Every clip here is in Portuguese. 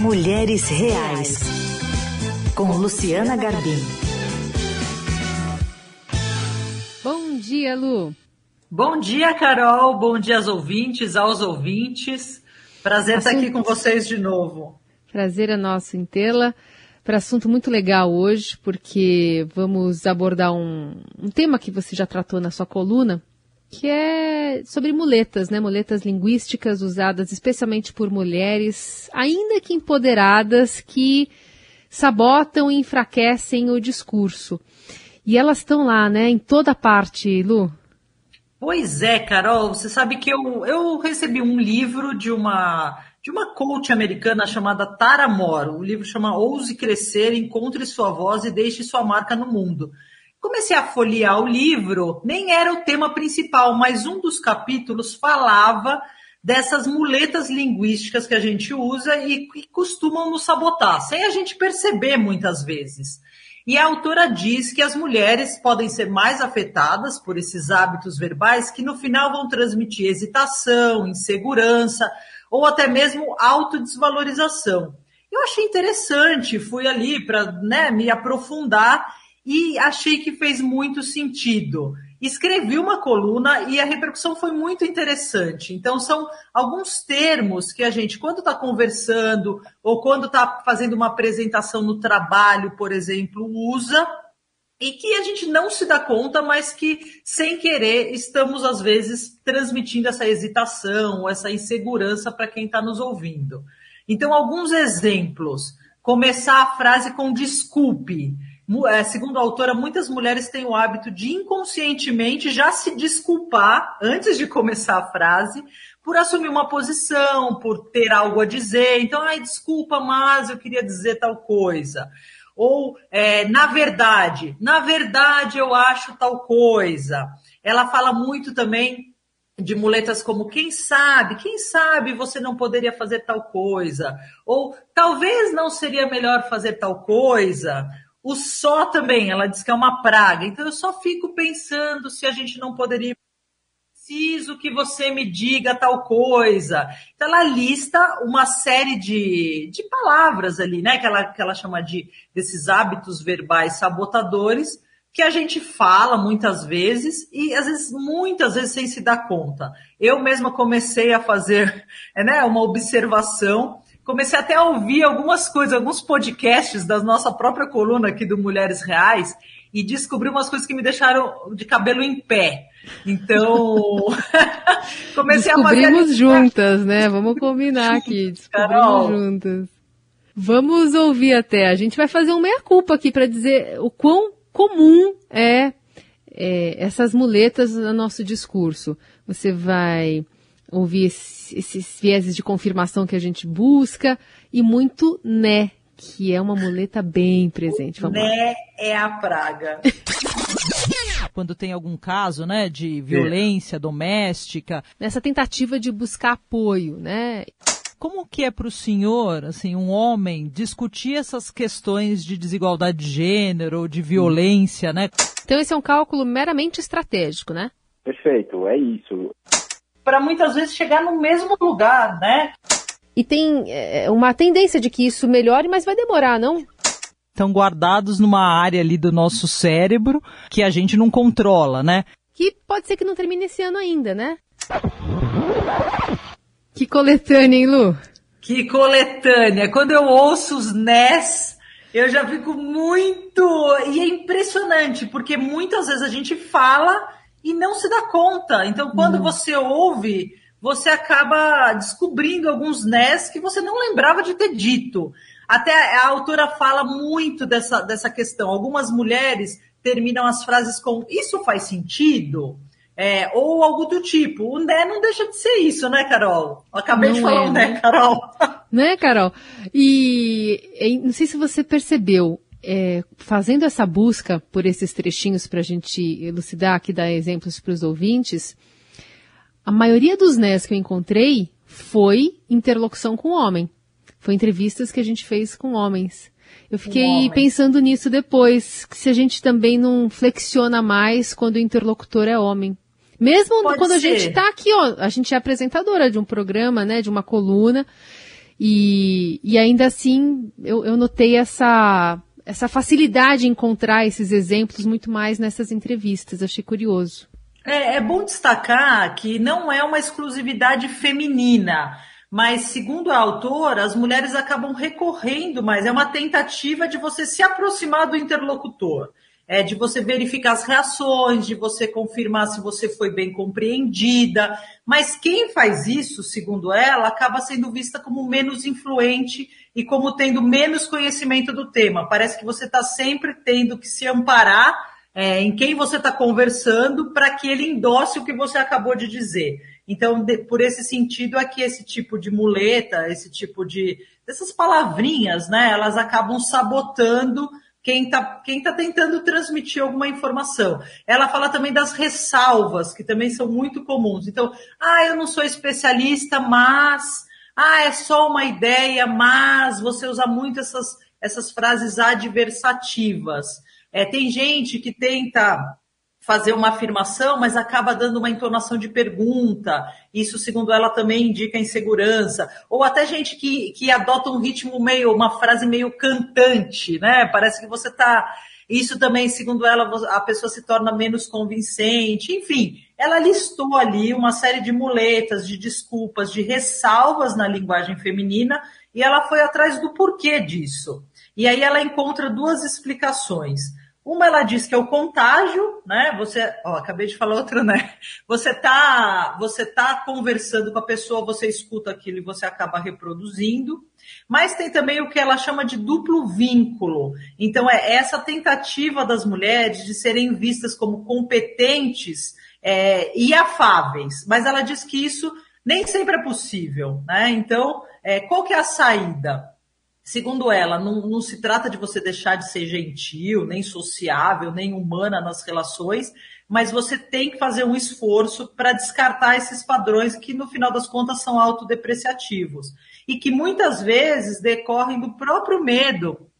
Mulheres Reais, com Luciana Garbim. Bom dia, Lu. Bom dia, Carol. Bom dia aos ouvintes, aos ouvintes. Prazer estar aqui com vocês de novo. Prazer é nosso em tê-la. Para assunto muito legal hoje, porque vamos abordar um, um tema que você já tratou na sua coluna, que é sobre muletas, né? Muletas linguísticas usadas especialmente por mulheres, ainda que empoderadas, que sabotam e enfraquecem o discurso. E elas estão lá, né? Em toda parte, Lu. Pois é, Carol. Você sabe que eu, eu recebi um livro de uma de uma coach americana chamada Tara Moore. O livro chama Ouse Crescer, Encontre Sua Voz e Deixe Sua Marca no Mundo. Comecei a folhear o livro, nem era o tema principal, mas um dos capítulos falava dessas muletas linguísticas que a gente usa e que costumam nos sabotar, sem a gente perceber muitas vezes. E a autora diz que as mulheres podem ser mais afetadas por esses hábitos verbais que no final vão transmitir hesitação, insegurança ou até mesmo autodesvalorização. Eu achei interessante, fui ali para né, me aprofundar e achei que fez muito sentido. Escrevi uma coluna e a repercussão foi muito interessante. Então, são alguns termos que a gente, quando está conversando ou quando está fazendo uma apresentação no trabalho, por exemplo, usa e que a gente não se dá conta, mas que, sem querer, estamos, às vezes, transmitindo essa hesitação, essa insegurança para quem está nos ouvindo. Então, alguns exemplos. Começar a frase com desculpe. É, segundo a autora, muitas mulheres têm o hábito de inconscientemente já se desculpar antes de começar a frase por assumir uma posição, por ter algo a dizer. Então, ai, desculpa, mas eu queria dizer tal coisa. Ou, é, na verdade, na verdade eu acho tal coisa. Ela fala muito também de muletas como quem sabe, quem sabe você não poderia fazer tal coisa, ou talvez não seria melhor fazer tal coisa, o só também, ela diz que é uma praga. Então eu só fico pensando se a gente não poderia preciso que você me diga tal coisa. Então ela lista uma série de, de palavras ali, né? Que ela, que ela chama de desses hábitos verbais sabotadores que a gente fala muitas vezes e às vezes muitas vezes sem se dar conta. Eu mesma comecei a fazer, né, uma observação comecei até a ouvir algumas coisas, alguns podcasts da nossa própria coluna aqui do Mulheres Reais e descobri umas coisas que me deixaram de cabelo em pé. Então, comecei a fazer. Descobrimos juntas, né? Vamos combinar aqui. Descobrimos Carol. juntas. Vamos ouvir até. A gente vai fazer um meia-culpa aqui para dizer o quão comum é, é essas muletas no nosso discurso. Você vai ouvir esses vieses de confirmação que a gente busca e muito né, que é uma muleta bem presente. Vamos né lá. é a praga. Quando tem algum caso, né, de violência é. doméstica. Nessa tentativa de buscar apoio, né? Como que é para o senhor, assim, um homem, discutir essas questões de desigualdade de gênero, ou de violência, né? Então esse é um cálculo meramente estratégico, né? Perfeito, é isso para muitas vezes chegar no mesmo lugar, né? E tem é, uma tendência de que isso melhore, mas vai demorar, não? Estão guardados numa área ali do nosso cérebro que a gente não controla, né? Que pode ser que não termine esse ano ainda, né? Que coletânea, hein, Lu? Que coletânea. Quando eu ouço os NES, eu já fico muito. E é impressionante, porque muitas vezes a gente fala e não se dá conta. Então, quando uhum. você ouve, você acaba descobrindo alguns nés que você não lembrava de ter dito. Até a autora fala muito dessa, dessa questão. Algumas mulheres terminam as frases com isso faz sentido? É, ou algo do tipo. O né não deixa de ser isso, né, Carol? Eu acabei não de falar é, o né, né, Carol? Né, Carol? E não sei se você percebeu, é, fazendo essa busca por esses trechinhos para a gente elucidar aqui, dar exemplos para os ouvintes, a maioria dos NES que eu encontrei foi interlocução com homem. Foi entrevistas que a gente fez com homens. Eu fiquei pensando nisso depois, que se a gente também não flexiona mais quando o interlocutor é homem. Mesmo Pode quando ser. a gente está aqui, ó, a gente é apresentadora de um programa, né, de uma coluna, E, e ainda assim, eu, eu notei essa, essa facilidade em encontrar esses exemplos muito mais nessas entrevistas. Achei curioso. É, é bom destacar que não é uma exclusividade feminina. Mas, segundo a autora, as mulheres acabam recorrendo mais. É uma tentativa de você se aproximar do interlocutor é, de você verificar as reações, de você confirmar se você foi bem compreendida. Mas quem faz isso, segundo ela, acaba sendo vista como menos influente e como tendo menos conhecimento do tema. Parece que você está sempre tendo que se amparar é, em quem você está conversando para que ele endosse o que você acabou de dizer. Então, de, por esse sentido, é que esse tipo de muleta, esse tipo de dessas palavrinhas, né, elas acabam sabotando quem está quem tá tentando transmitir alguma informação. Ela fala também das ressalvas, que também são muito comuns. Então, ah, eu não sou especialista, mas. Ah, é só uma ideia, mas você usa muito essas, essas frases adversativas. É, tem gente que tenta fazer uma afirmação, mas acaba dando uma entonação de pergunta. Isso, segundo ela, também indica insegurança. Ou até gente que, que adota um ritmo meio, uma frase meio cantante, né? Parece que você está. Isso também, segundo ela, a pessoa se torna menos convincente. Enfim, ela listou ali uma série de muletas, de desculpas, de ressalvas na linguagem feminina e ela foi atrás do porquê disso. E aí ela encontra duas explicações. Uma ela diz que é o contágio, né? Você, ó, acabei de falar outra, né? Você tá, você tá conversando com a pessoa, você escuta aquilo e você acaba reproduzindo. Mas tem também o que ela chama de duplo vínculo. Então é essa tentativa das mulheres de serem vistas como competentes é, e afáveis. Mas ela diz que isso nem sempre é possível, né? Então, é, qual que é a saída? Segundo ela, não, não, se trata de você deixar de ser gentil, nem sociável, nem humana nas relações, mas você tem que fazer um esforço para descartar esses padrões que, no final das contas, são autodepreciativos e que muitas vezes decorrem do próprio medo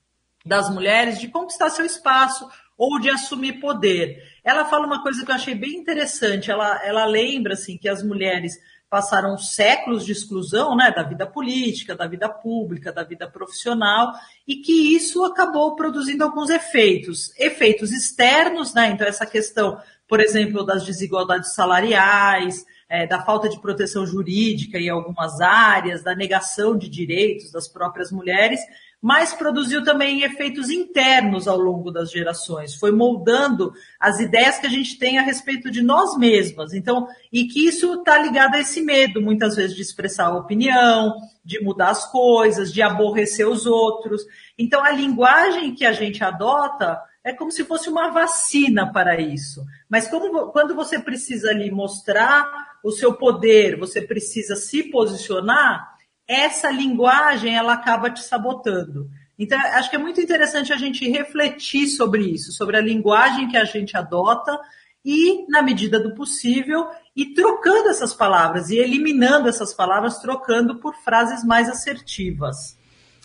das mulheres de conquistar seu espaço ou de assumir poder. Ela fala uma coisa que eu achei bem interessante. Ela, ela lembra assim que as mulheres passaram séculos de exclusão né, da vida política, da vida pública, da vida profissional, e que isso acabou produzindo alguns efeitos. Efeitos externos, né? Então, essa questão, por exemplo, das desigualdades salariais, é, da falta de proteção jurídica em algumas áreas, da negação de direitos das próprias mulheres, mas produziu também efeitos internos ao longo das gerações, foi moldando as ideias que a gente tem a respeito de nós mesmas. Então, e que isso está ligado a esse medo, muitas vezes, de expressar a opinião, de mudar as coisas, de aborrecer os outros. Então, a linguagem que a gente adota é como se fosse uma vacina para isso. Mas como, quando você precisa ali mostrar o seu poder, você precisa se posicionar, essa linguagem ela acaba te sabotando. Então, acho que é muito interessante a gente refletir sobre isso, sobre a linguagem que a gente adota e, na medida do possível, ir trocando essas palavras e eliminando essas palavras, trocando por frases mais assertivas.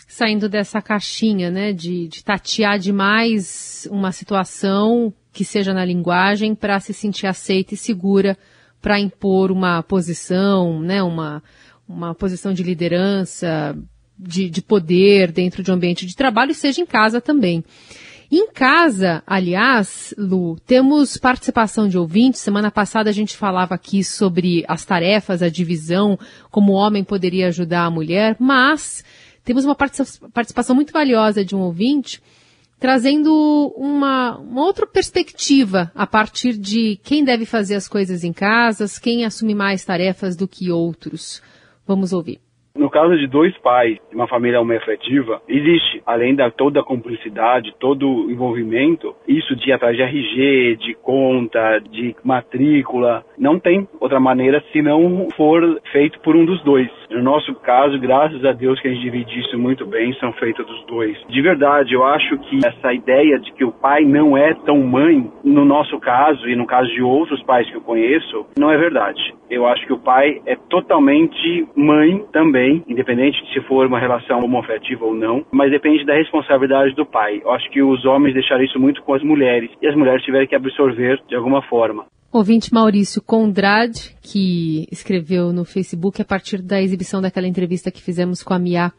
Saindo dessa caixinha, né, de, de tatear demais uma situação que seja na linguagem para se sentir aceita e segura para impor uma posição, né, uma, uma posição de liderança, de, de poder dentro de um ambiente de trabalho e seja em casa também. Em casa, aliás, Lu, temos participação de ouvintes. Semana passada a gente falava aqui sobre as tarefas, a divisão, como o homem poderia ajudar a mulher, mas temos uma participação muito valiosa de um ouvinte trazendo uma, uma outra perspectiva a partir de quem deve fazer as coisas em casas, quem assume mais tarefas do que outros. Vamos ouvir. No caso de dois pais, uma família homoafetiva, existe, além da toda a cumplicidade, todo o envolvimento, isso de ir atrás de RG, de conta, de matrícula, não tem outra maneira se não for feito por um dos dois. No nosso caso, graças a Deus que a gente divide isso muito bem, são feitos dos dois. De verdade, eu acho que essa ideia de que o pai não é tão mãe, no nosso caso e no caso de outros pais que eu conheço, não é verdade. Eu acho que o pai é totalmente mãe também também, independente de se for uma relação homoafetiva ou não, mas depende da responsabilidade do pai. Eu acho que os homens deixaram isso muito com as mulheres e as mulheres tiveram que absorver de alguma forma. Ouvinte Maurício Condrade, que escreveu no Facebook a partir da exibição daquela entrevista que fizemos com a Mia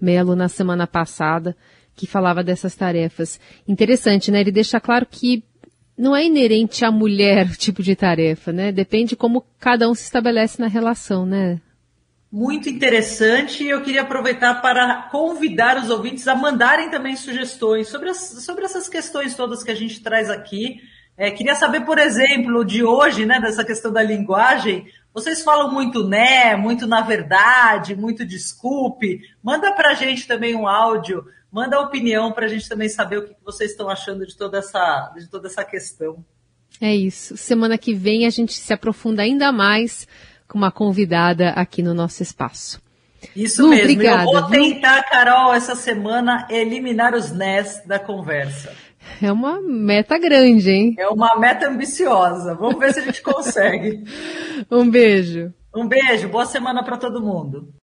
Melo na semana passada, que falava dessas tarefas. Interessante, né? Ele deixa claro que não é inerente à mulher o tipo de tarefa, né? Depende como cada um se estabelece na relação, né? Muito interessante. Eu queria aproveitar para convidar os ouvintes a mandarem também sugestões sobre, as, sobre essas questões todas que a gente traz aqui. É, queria saber, por exemplo, de hoje, né, dessa questão da linguagem, vocês falam muito né, muito na verdade, muito desculpe. Manda para a gente também um áudio, manda opinião para a gente também saber o que vocês estão achando de toda essa, de toda essa questão. É isso. Semana que vem a gente se aprofunda ainda mais com uma convidada aqui no nosso espaço. Isso Lu, mesmo. Obrigada, Eu vou tentar, Carol, essa semana eliminar os NES da conversa. É uma meta grande, hein? É uma meta ambiciosa. Vamos ver se a gente consegue. um beijo. Um beijo. Boa semana para todo mundo.